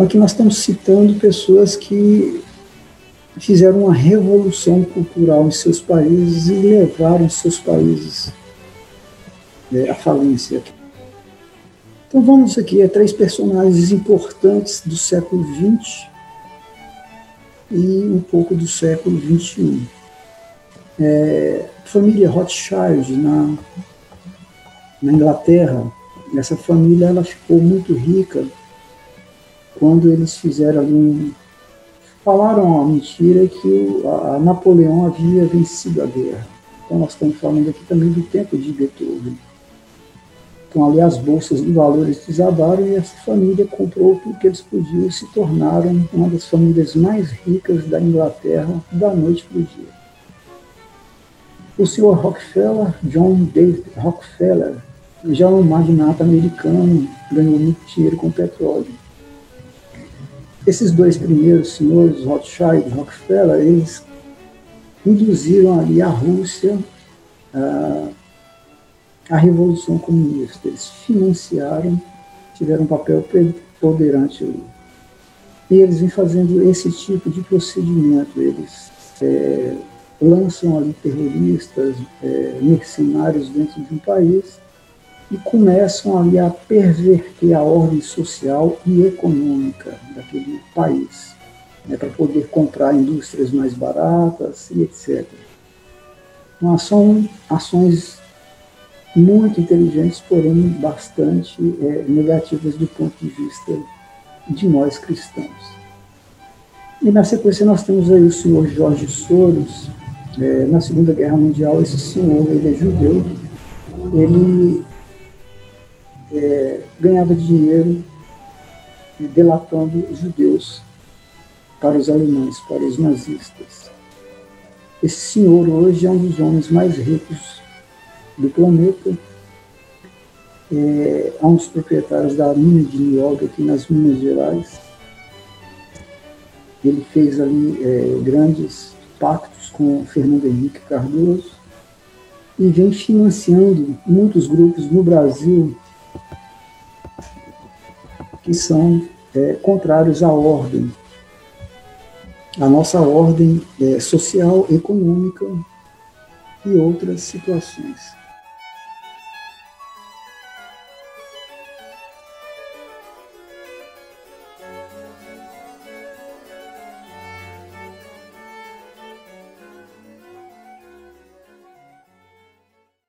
Então aqui nós estamos citando pessoas que fizeram uma revolução cultural em seus países e levaram seus países é, à falência. Então vamos aqui a três personagens importantes do século XX e um pouco do século XXI. É, família Rothschild na, na Inglaterra, essa família ela ficou muito rica quando eles fizeram ali um. Falaram a mentira que o, a Napoleão havia vencido a guerra. Então nós estamos falando aqui também do tempo de Beethoven. Então ali as bolsas de valores desabaram e essa família comprou tudo que eles podiam e se tornaram uma das famílias mais ricas da Inglaterra da noite para o dia. O senhor Rockefeller, John David Rockefeller, já é um magnata americano, ganhou muito dinheiro com petróleo. Esses dois primeiros senhores, Rothschild e Rockefeller, eles induziram ali a Rússia a, a Revolução Comunista. Eles financiaram, tiveram um papel preponderante ali. E eles vêm fazendo esse tipo de procedimento. Eles é, lançam ali terroristas, é, mercenários dentro de um país e começam ali a perverter a ordem social e econômica daquele país, né, para poder comprar indústrias mais baratas e etc. Então, são ações muito inteligentes, porém bastante é, negativas do ponto de vista de nós cristãos. E na sequência nós temos aí o senhor Jorge Soros, é, na Segunda Guerra Mundial, esse senhor, ele é judeu, ele é, ganhava dinheiro delatando judeus para os alemães, para os nazistas. Esse senhor hoje é um dos homens mais ricos do planeta, é, é um dos proprietários da mina de Nióbio aqui nas Minas Gerais. Ele fez ali é, grandes pactos com Fernando Henrique Cardoso e vem financiando muitos grupos no Brasil que são é, contrários à ordem, à nossa ordem é, social, econômica e outras situações.